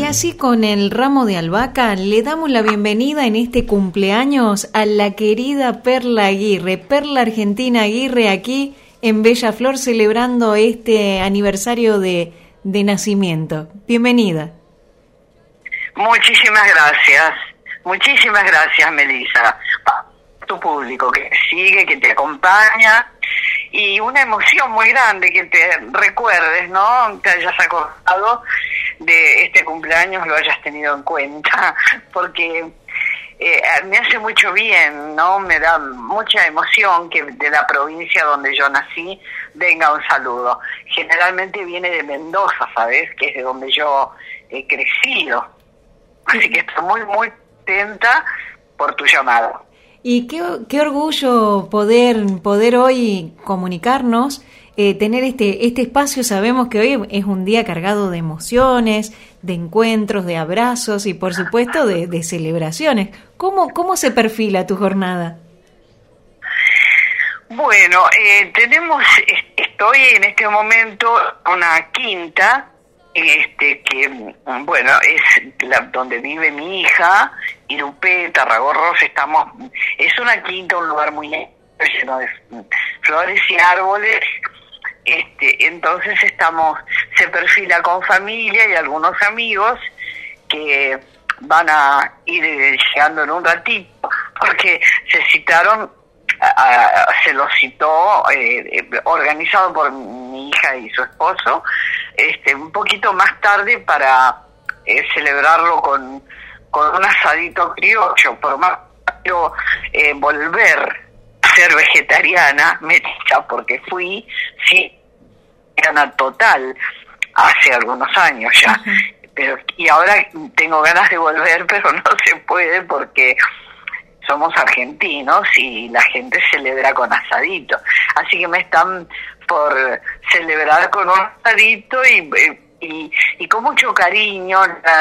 Y así con el ramo de albahaca le damos la bienvenida en este cumpleaños a la querida Perla Aguirre, Perla Argentina Aguirre aquí en Bella Flor celebrando este aniversario de, de nacimiento. Bienvenida. Muchísimas gracias, muchísimas gracias Melissa, tu público que sigue, que te acompaña y una emoción muy grande que te recuerdes, ¿no? Te hayas acordado de este cumpleaños, lo hayas tenido en cuenta, porque eh, me hace mucho bien, ¿no? Me da mucha emoción que de la provincia donde yo nací venga un saludo. Generalmente viene de Mendoza, ¿sabes? Que es de donde yo he crecido. Así que estoy muy, muy atenta por tu llamado. Y qué, qué orgullo poder, poder hoy comunicarnos, eh, tener este, este espacio. Sabemos que hoy es un día cargado de emociones, de encuentros, de abrazos y por supuesto de, celebraciones. ¿Cómo, ¿Cómo se perfila tu jornada? Bueno, eh, tenemos, estoy en este momento una quinta, este que bueno es la, donde vive mi hija, Irupé, Tarragorros, estamos, es una quinta, un lugar muy lleno de flores y árboles, este, entonces estamos, se perfila con familia y algunos amigos que van a ir llegando en un ratito, porque se citaron, se los citó, eh, organizado por hija y su esposo, este, un poquito más tarde para eh, celebrarlo con, con un asadito criollo, por más quiero eh, volver a ser vegetariana, meticha, porque fui, sí, gana total hace algunos años ya. Pero, y ahora tengo ganas de volver, pero no se puede porque somos argentinos y la gente celebra con asadito. Así que me están por celebrar con un asadito y, y, y con mucho cariño,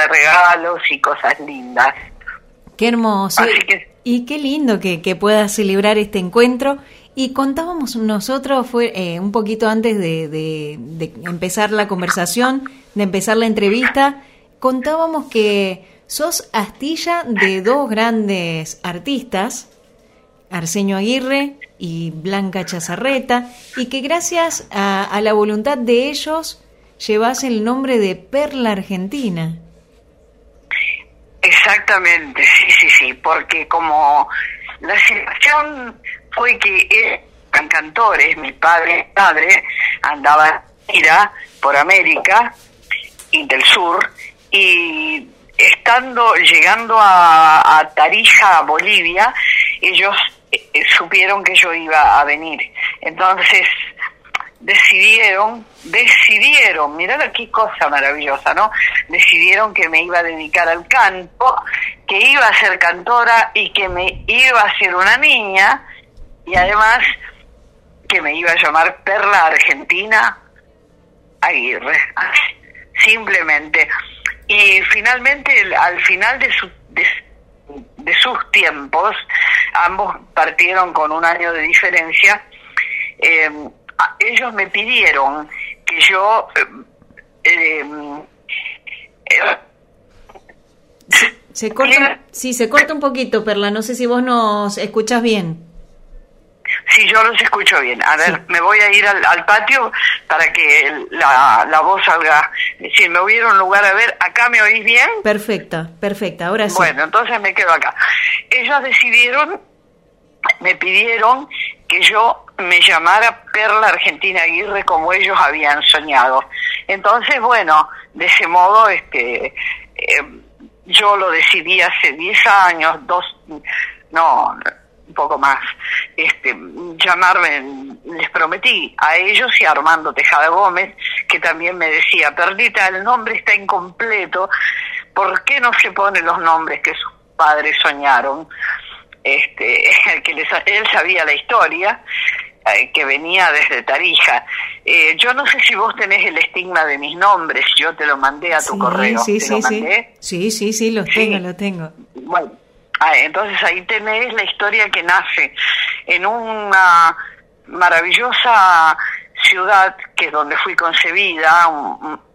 regalos y cosas lindas. Qué hermoso. Y qué lindo que, que puedas celebrar este encuentro. Y contábamos nosotros, fue eh, un poquito antes de, de, de, empezar la conversación, de empezar la entrevista, contábamos que sos astilla de dos grandes artistas, Arsenio Aguirre y Blanca Chazarreta, y que gracias a, a la voluntad de ellos llevas el nombre de Perla Argentina. Exactamente, sí, sí, sí, porque como la situación fue que eran cantores, mi padre, padre andaba ira por América y del sur y estando llegando a, a Tarija, Bolivia, ellos eh, supieron que yo iba a venir. Entonces decidieron, decidieron, mirá qué cosa maravillosa, ¿no? Decidieron que me iba a dedicar al canto, que iba a ser cantora y que me iba a ser una niña y además que me iba a llamar Perla Argentina Aguirre, simplemente. Y finalmente, al final de, su, de, de sus tiempos, ambos partieron con un año de diferencia, eh, ellos me pidieron que yo eh, eh, se corta, sí, se corta un poquito, Perla. No sé si vos nos escuchas bien. Sí, yo los escucho bien. A ver, sí. me voy a ir al, al, patio para que la, la voz salga. Si me hubiera un lugar a ver, ¿acá me oís bien? Perfecta, perfecta, ahora sí. Bueno, entonces me quedo acá. Ellos decidieron, me pidieron que yo me llamara Perla Argentina Aguirre como ellos habían soñado. Entonces, bueno, de ese modo, este, eh, yo lo decidí hace 10 años, dos, no, un poco más, este, llamarme, les prometí a ellos y a Armando Tejada Gómez, que también me decía, Perlita, el nombre está incompleto, ¿por qué no se ponen los nombres que sus padres soñaron? Este, que les, él sabía la historia, eh, que venía desde Tarija. Eh, yo no sé si vos tenés el estigma de mis nombres, yo te lo mandé a tu sí, correo. Sí, ¿Te sí, lo mandé? sí. Sí, sí, sí, lo tengo, lo tengo. Bueno, ah, entonces ahí tenés la historia que nace en una maravillosa ciudad que es donde fui concebida,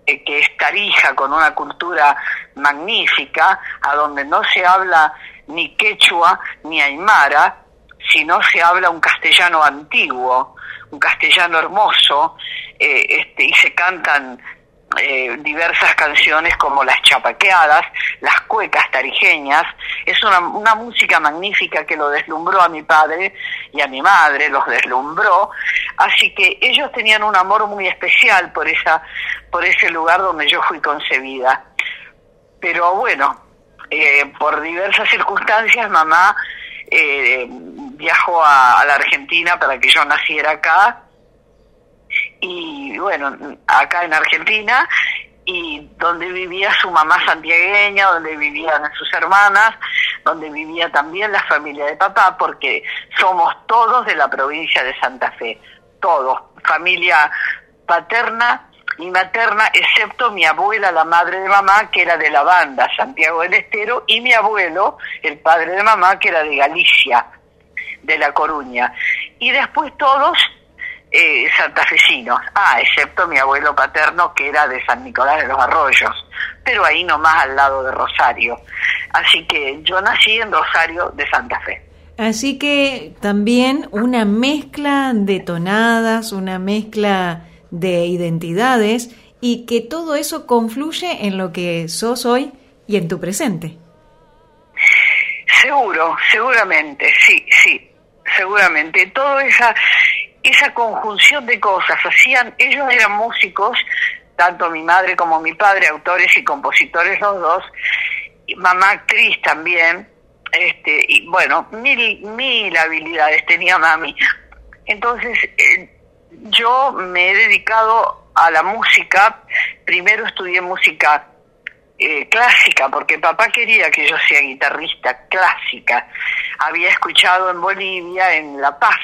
eh, que es Tarija, con una cultura magnífica, a donde no se habla ni quechua ni aymara, sino se habla un castellano antiguo, un castellano hermoso, eh, este, y se cantan eh, diversas canciones como las chapaqueadas, las cuecas tarijeñas. Es una, una música magnífica que lo deslumbró a mi padre y a mi madre, los deslumbró. Así que ellos tenían un amor muy especial por, esa, por ese lugar donde yo fui concebida. Pero bueno, eh, por diversas circunstancias, mamá eh, viajó a, la Argentina para que yo naciera acá y bueno, acá en Argentina y donde vivía su mamá santiagueña, donde vivían sus hermanas, donde vivía también la familia de papá, porque somos todos de la provincia de Santa Fe, todos, familia paterna y materna, excepto mi abuela, la madre de mamá, que era de la banda Santiago del Estero, y mi abuelo, el padre de mamá, que era de Galicia, de La Coruña. Y después todos eh, santafesinos, ah, excepto mi abuelo paterno, que era de San Nicolás de los Arroyos, pero ahí nomás al lado de Rosario. Así que yo nací en Rosario de Santa Fe. Así que también una mezcla de tonadas, una mezcla de identidades y que todo eso confluye en lo que sos hoy y en tu presente. Seguro, seguramente, sí, sí, seguramente. Toda esa, esa conjunción de cosas hacían, ellos eran músicos, tanto mi madre como mi padre, autores y compositores los dos, mamá actriz también, este, y bueno, mil, mil habilidades tenía mami. Entonces, eh, yo me he dedicado a la música, primero estudié música eh, clásica, porque papá quería que yo sea guitarrista clásica. Había escuchado en Bolivia, en La Paz,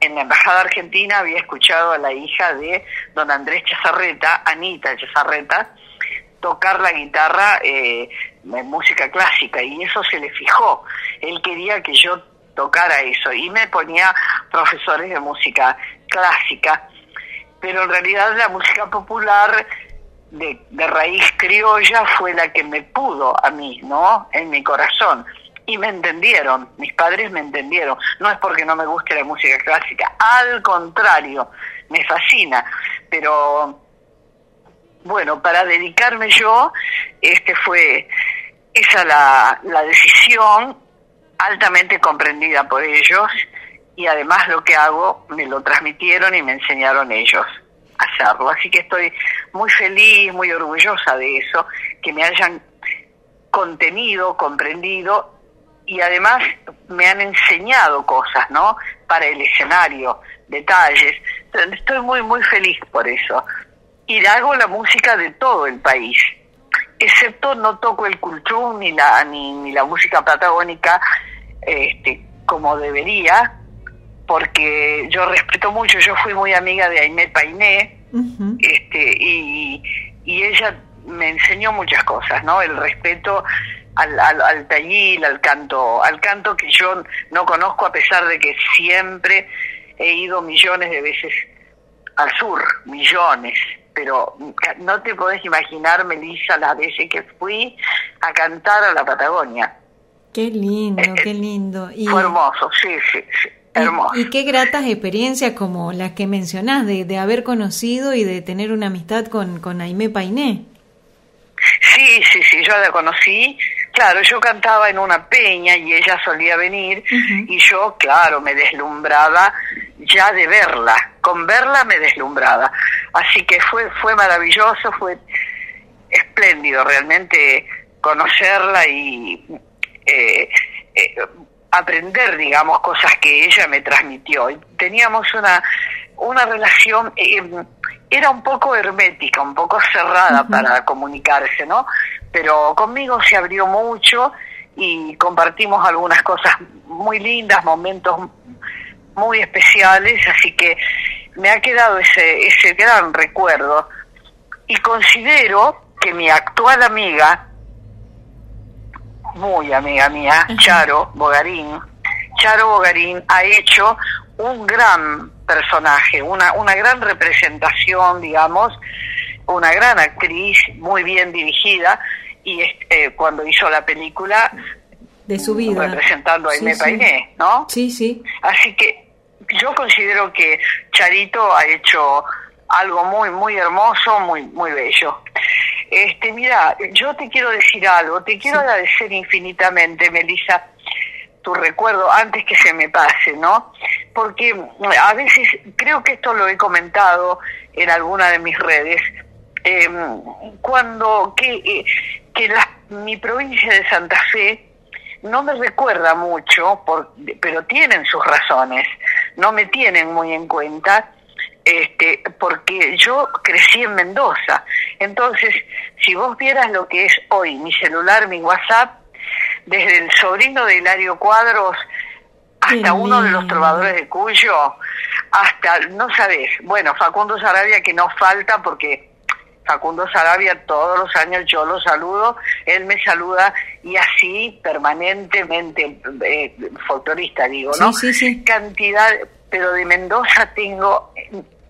en la Embajada Argentina, había escuchado a la hija de don Andrés Chazarreta, Anita Chazarreta, tocar la guitarra eh, en música clásica y eso se le fijó. Él quería que yo tocara eso y me ponía profesores de música clásica, pero en realidad la música popular de, de, raíz criolla fue la que me pudo a mí, ¿no? En mi corazón. Y me entendieron, mis padres me entendieron. No es porque no me guste la música clásica, al contrario, me fascina. Pero bueno, para dedicarme yo, este fue esa la, la decisión altamente comprendida por ellos y además lo que hago me lo transmitieron y me enseñaron ellos a hacerlo. Así que estoy muy feliz, muy orgullosa de eso, que me hayan contenido, comprendido y además me han enseñado cosas, ¿no? Para el escenario, detalles. Estoy muy, muy feliz por eso. Y hago la música de todo el país excepto no toco el cultrum ni la ni, ni la música patagónica este como debería porque yo respeto mucho yo fui muy amiga de Aimé Painé este y, y ella me enseñó muchas cosas no el respeto al, al, al tallil, al canto, al canto que yo no conozco a pesar de que siempre he ido millones de veces al sur, millones, pero no te podés imaginar, Melissa, las veces que fui a cantar a la Patagonia. Qué lindo, eh, qué lindo. Y, fue hermoso, sí, sí, hermoso. Y, qué gratas experiencias como las que mencionás, de, de haber conocido y de tener una amistad con, con Aimé Painé. Sí, sí, sí, yo la conocí. Claro, yo cantaba en una peña y ella solía venir y yo, claro, me deslumbraba ya de verla, con verla me deslumbraba. Así que fue, fue maravilloso, fue espléndido realmente conocerla y eh, eh, aprender, digamos, cosas que ella me transmitió. Teníamos una, una relación, eh, era un poco hermética, un poco cerrada para comunicarse, ¿no? Pero conmigo se abrió mucho y compartimos algunas cosas muy lindas, momentos muy especiales, así que me ha quedado ese, ese gran recuerdo. Y considero que mi actual amiga, muy amiga mía, Charo Bogarín, Charo Bogarín ha hecho un gran personaje, una, una gran representación, digamos, una gran actriz, muy bien dirigida, y eh, cuando hizo la película de su vida representando a Aimé Painé, ¿no? Sí, sí. Así que yo considero que Charito ha hecho algo muy muy hermoso, muy muy bello. Este, mira, yo te quiero decir algo, te quiero agradecer infinitamente, Melissa, tu recuerdo antes que se me pase, ¿no? Porque a veces creo que esto lo he comentado en alguna de mis redes. Em, cuando que, eh, que la, mi provincia de Santa Fe no me recuerda mucho, por, pero tienen sus razones, no me tienen muy en cuenta, este, porque yo crecí en Mendoza. Entonces, si vos vieras lo que es hoy mi celular, mi WhatsApp, desde el sobrino de Hilario Cuadros hasta uno de los trovadores de Cuyo, hasta, no sabes, bueno, Facundo Sarabia que no falta porque Facundo Sarabia todos los años yo lo saludo, él me saluda y así permanentemente, eh, folclorista digo, ¿no? Sí, sí, Cantidad, pero de Mendoza tengo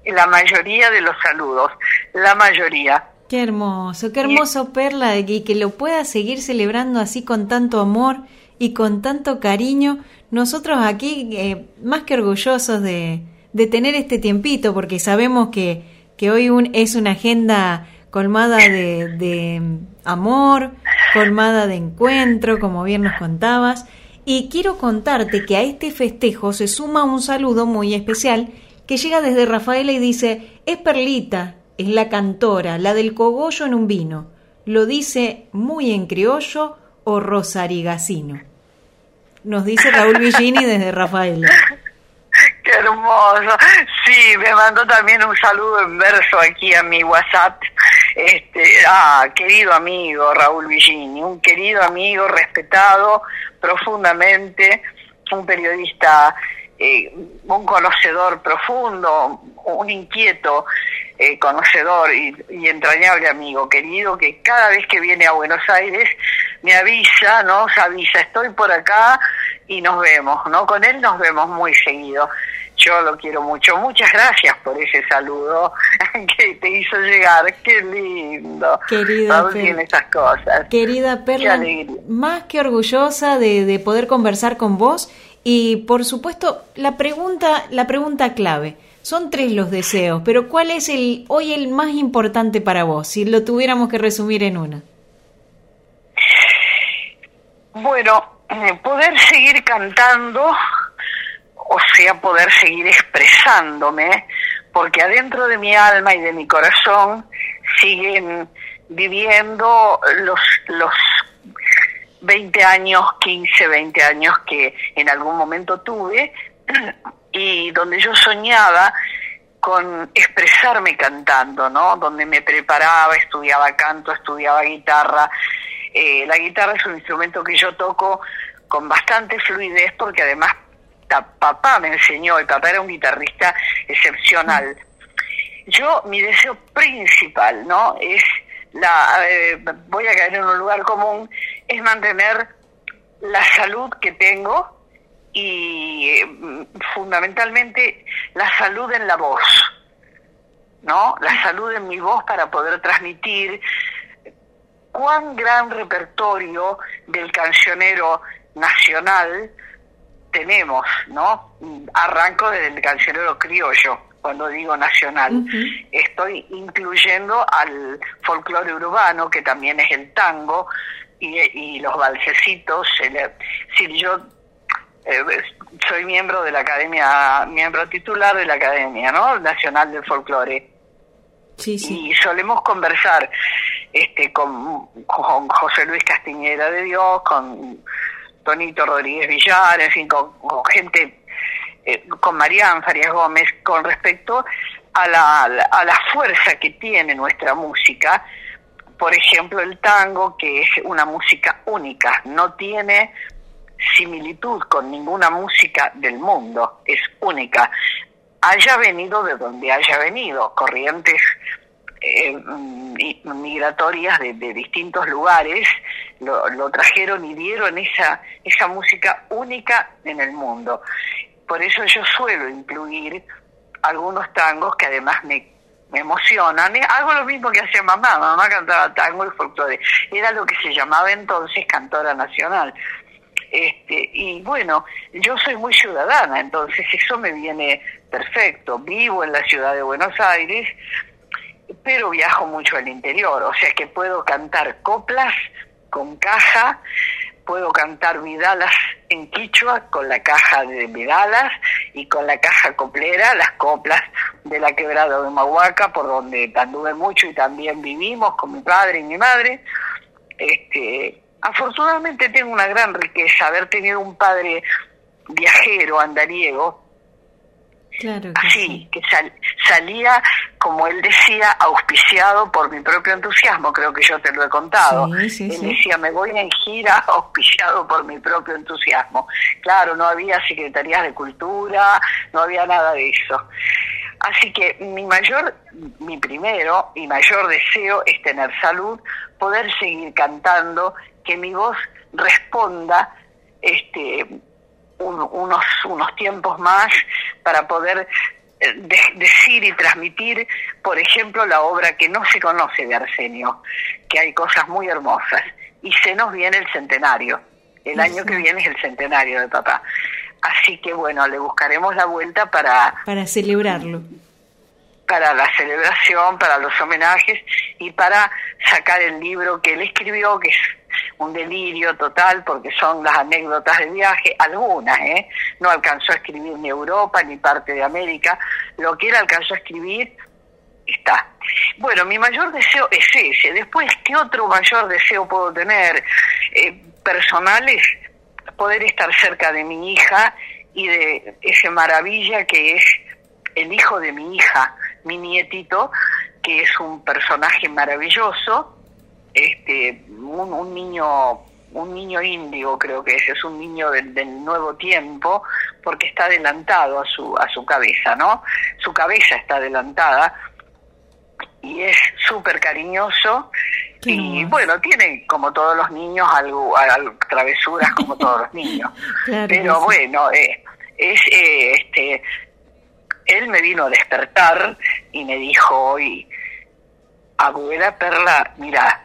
la mayoría de los saludos, la mayoría. Qué hermoso, qué hermoso Perla, y que lo pueda seguir celebrando así con tanto amor y con tanto cariño. Nosotros aquí, eh, más que orgullosos de, de tener este tiempito, porque sabemos que, que hoy un, es una agenda colmada de, de amor, colmada de encuentro, como bien nos contabas. Y quiero contarte que a este festejo se suma un saludo muy especial que llega desde Rafaela y dice, es Perlita, es la cantora, la del cogollo en un vino. Lo dice muy en criollo o rosarigacino. Nos dice Raúl Villini desde Rafaela. Qué hermoso. Sí, me mandó también un saludo en verso aquí a mi WhatsApp. Este, ah, querido amigo Raúl Villini, un querido amigo respetado profundamente, un periodista, eh, un conocedor profundo, un inquieto eh, conocedor y, entrañable amigo querido que cada vez que viene a Buenos Aires me avisa, nos avisa, estoy por acá y nos vemos, ¿no? Con él nos vemos muy seguido. Yo lo quiero mucho. Muchas gracias por ese saludo que te hizo llegar. Qué lindo. Querida esas cosas. Querida Perla, más que orgullosa de, de poder conversar con vos y por supuesto la pregunta, la pregunta clave. Son tres los deseos, pero ¿cuál es el hoy el más importante para vos? Si lo tuviéramos que resumir en una. Bueno, eh, poder seguir cantando o sea, poder seguir expresándome, porque adentro de mi alma y de mi corazón siguen viviendo los, los 20 años, 15, 20 años que en algún momento tuve y donde yo soñaba con expresarme cantando, ¿no? Donde me preparaba, estudiaba canto, estudiaba guitarra. Eh, la guitarra es un instrumento que yo toco con bastante fluidez porque además papá me enseñó, el papá era un guitarrista excepcional. Yo, mi deseo principal, ¿no? Es la, eh, voy a caer en un lugar común, es mantener la salud que tengo y eh, fundamentalmente la salud en la voz, ¿no? La salud en mi voz para poder transmitir cuán gran repertorio del cancionero nacional tenemos, ¿no? Arranco desde el cancionero criollo, cuando digo nacional. Estoy incluyendo al folclore urbano, que también es el tango, y, los balsecitos. si yo eh, soy miembro de la academia, miembro titular de la academia, ¿no? Nacional del Folclore. Sí, sí. Y solemos conversar este, con, con José Luis Castiñera de Dios, con Tonito Rodríguez Villar, en fin, con, gente, eh, con Marián Farias Gómez, con respecto a la, a la fuerza que tiene nuestra música. Por ejemplo, el tango, que es una música única, no tiene similitud con ninguna música del mundo, es única. Haya venido de donde haya venido, corrientes eh, migratorias de, distintos lugares lo, trajeron y dieron esa, esa música única en el mundo. Por eso yo suelo incluir algunos tangos que además me, me emocionan. Hago lo mismo que hacía mamá, mamá cantaba tango y folclore. Era lo que se llamaba entonces cantora nacional. Este, y bueno, yo soy muy ciudadana, entonces eso me viene perfecto. Vivo en la ciudad de Buenos Aires, pero viajo mucho al interior, o sea que puedo cantar coplas con caja, puedo cantar vidalas en quichua con la caja de vidalas y con la caja coplera, las coplas de la quebrada de Mahuaca, por donde anduve mucho y también vivimos con mi padre y mi madre. Este, afortunadamente tengo una gran riqueza, haber tenido un padre viajero, andariego, Claro así, que salía, como él decía, auspiciado por mi propio entusiasmo, creo que yo te lo he contado. él decía, me voy en gira auspiciado por mi propio entusiasmo. Claro, no había secretarías de cultura, no había nada de eso. Así que mi mayor, mi primero y mayor deseo es tener salud, poder seguir cantando, que mi voz responda este unos, unos tiempos más para poder eh, decir y transmitir, por ejemplo, la obra que no se conoce de Arsenio, que hay cosas muy hermosas. Y se nos viene el centenario. El año que viene es el centenario de papá. Así que bueno, le buscaremos la vuelta para... Para celebrarlo. Para la celebración, para los homenajes y para sacar el libro que él escribió, que es un delirio total porque son las anécdotas de viaje, algunas, ¿eh? No alcanzó a escribir ni Europa ni parte de América, lo que él alcanzó a escribir está. Bueno, mi mayor deseo es ese. Después, ¿qué otro mayor deseo puedo tener? Eh, personal es poder estar cerca de mi hija y de ese maravilla que es el hijo de mi hija, mi nietito, que es un personaje maravilloso, este, un, niño un niño índigo creo que es, es un niño del, nuevo tiempo porque está adelantado a su a su cabeza, ¿no? Su cabeza está adelantada y es súper cariñoso y bueno, tiene como todos los niños algo, travesuras como todos los niños. Pero bueno, eh, es eh, este él me vino a despertar y me dijo hoy, abuela Perla, mira,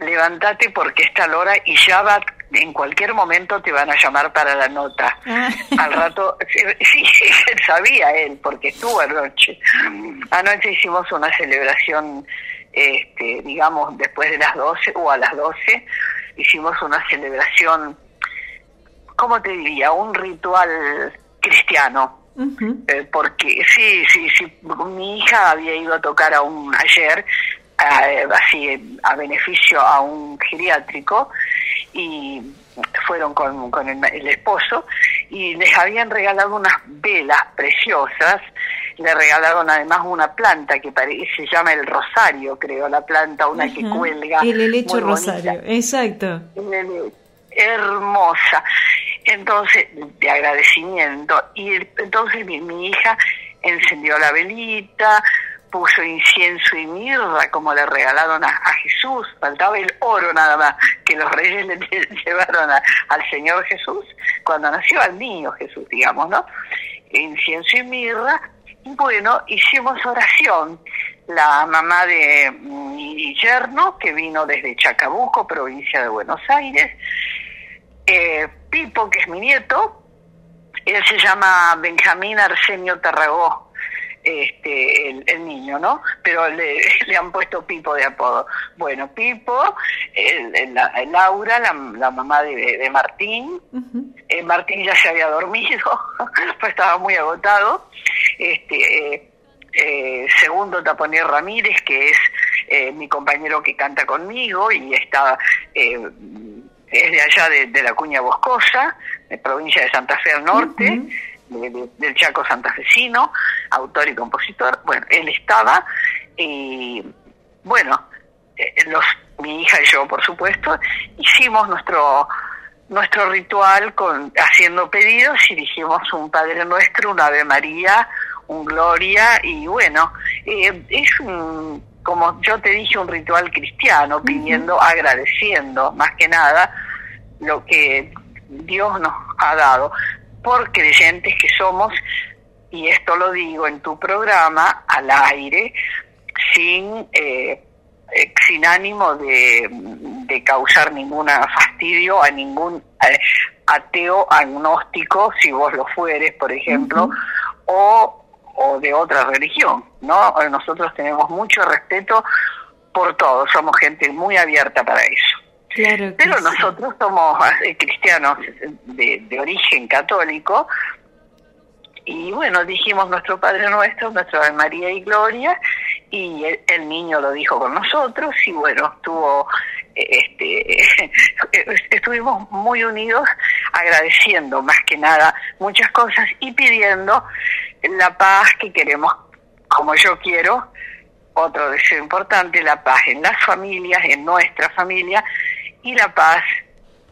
levántate porque está la hora y ya va, en cualquier momento te van a llamar para la nota. Ah. Al rato, sí, sí, sabía él, porque estuvo anoche. Anoche hicimos una celebración, este, digamos, después de las 12 o a las 12, hicimos una celebración, ¿cómo te diría? Un ritual cristiano. Eh, porque sí, sí, sí, mi hija había ido a tocar a un ayer así a beneficio a un geriátrico y fueron con, con el, esposo y les habían regalado unas velas preciosas. Le regalaron además una planta que se llama el rosario creo la planta una que cuelga el helecho rosario exacto. Hermosa. Entonces de agradecimiento y entonces mi, mi hija encendió la velita puso incienso y mirra como le regalaron a, Jesús, faltaba el oro nada más que los reyes le llevaron al Señor Jesús cuando nació al niño Jesús, digamos, ¿no? Incienso y mirra, bueno, hicimos oración. La mamá de mi yerno, que vino desde Chacabuco, provincia de Buenos Aires, eh, Pipo, que es mi nieto, él se llama Benjamín Arsenio Tarragó, este, el, niño, ¿no? Pero le, le, han puesto Pipo de apodo. Bueno, Pipo, el, Laura, la, mamá de, Martín, eh, Martín ya se había dormido, pues estaba muy agotado. Este, eh, eh, segundo, Taponier Ramírez, que es mi compañero que canta conmigo y está es de allá de, la Cuña Boscosa, de provincia de Santa Fe al norte del Chaco santafesino, autor y compositor. Bueno, él estaba y bueno, eh, los, mi hija y yo, por supuesto, hicimos nuestro nuestro ritual con haciendo pedidos y dijimos un Padre Nuestro, un Ave María, un Gloria y bueno, eh, es un, como yo te dije, un ritual cristiano, pidiendo, agradeciendo más que nada lo que Dios nos ha dado por creyentes que somos, y esto lo digo en tu programa, al aire, sin, eh, eh, sin ánimo de, de, causar ningún fastidio a ningún ateo agnóstico, si vos lo fueres, por ejemplo, o, o de otra religión, ¿no? Nosotros tenemos mucho respeto por todos, somos gente muy abierta para eso. Pero nosotros somos eh, cristianos de, de, origen católico. Y bueno, dijimos nuestro Padre Nuestro, nuestra María y Gloria y el, niño lo dijo con nosotros y bueno, estuvo este, estuvimos muy unidos agradeciendo más que nada muchas cosas y pidiendo la paz que queremos como yo quiero. Otro deseo importante la paz en las familias en nuestra familia y la paz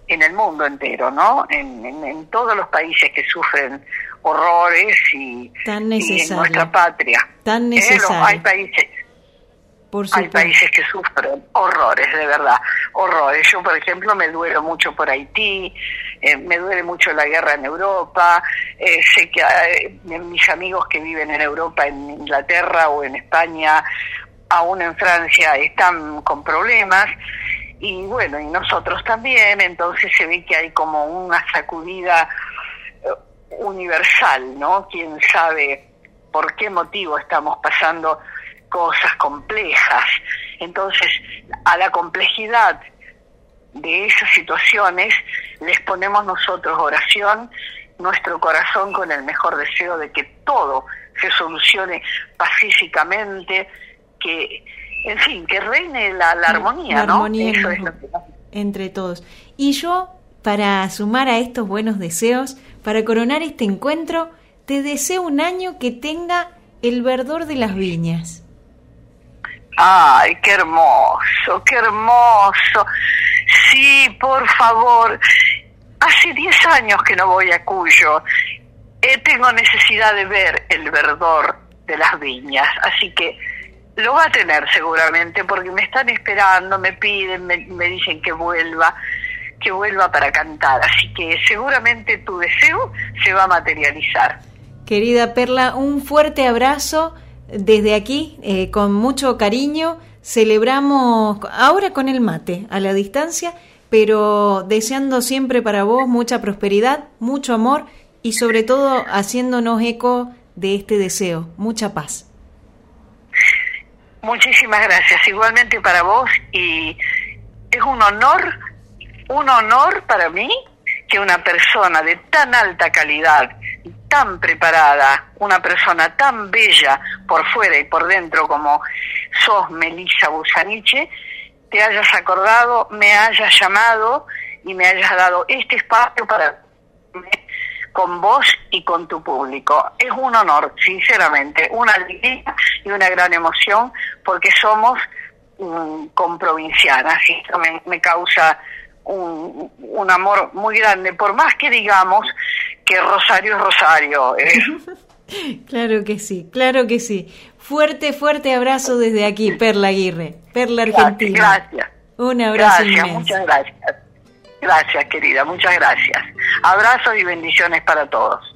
en el mundo entero, ¿no? En, en, todos los países que sufren horrores y, Tan en nuestra patria. Tan ¿Eh? necesario. hay países. hay países que sufren horrores, de verdad, horrores. Yo, por ejemplo, me duelo mucho por Haití, eh, me duele mucho la guerra en Europa, eh, sé que mis amigos que viven en Europa, en Inglaterra o en España, aún en Francia, están con problemas y bueno, y nosotros también, entonces se ve que hay como una sacudida eh, universal, ¿no? Quién sabe por qué motivo estamos pasando cosas complejas. Entonces, a la complejidad de esas situaciones les ponemos nosotros oración, nuestro corazón con el mejor deseo de que todo se solucione pacíficamente, que en fin, que reine la, armonía, ¿no? Eso es lo que... entre todos. Y yo, para sumar a estos buenos deseos, para coronar este encuentro, te deseo un año que tenga el verdor de las viñas. Ay, qué hermoso, qué hermoso. Sí, por favor. Hace 10 años que no voy a Cuyo. Eh, tengo necesidad de ver el verdor de las viñas, así que lo va a tener seguramente porque me están esperando, me piden, me, dicen que vuelva, que vuelva para cantar. Así que seguramente tu deseo se va a materializar. Querida Perla, un fuerte abrazo desde aquí, eh, con mucho cariño. Celebramos ahora con el mate, a la distancia, pero deseando siempre para vos mucha prosperidad, mucho amor y sobre todo haciéndonos eco de este deseo, mucha paz. Muchísimas gracias. Igualmente para vos y es un honor, un honor para mí que una persona de tan alta calidad, tan preparada, una persona tan bella por fuera y por dentro como sos Melissa Busaniche, te hayas acordado, me hayas llamado y me hayas dado este espacio para con vos y con tu público. Es un honor, sinceramente, una alegría y una gran emoción porque somos um, comprovincianas y esto me, causa un, un, amor muy grande, por más que digamos que Rosario es Rosario. claro que sí, claro que sí. Fuerte, fuerte abrazo desde aquí, Perla Aguirre, Perla Argentina. Gracias. Un abrazo gracias, Muchas gracias. Gracias, querida, muchas gracias. Abrazos y bendiciones para todos.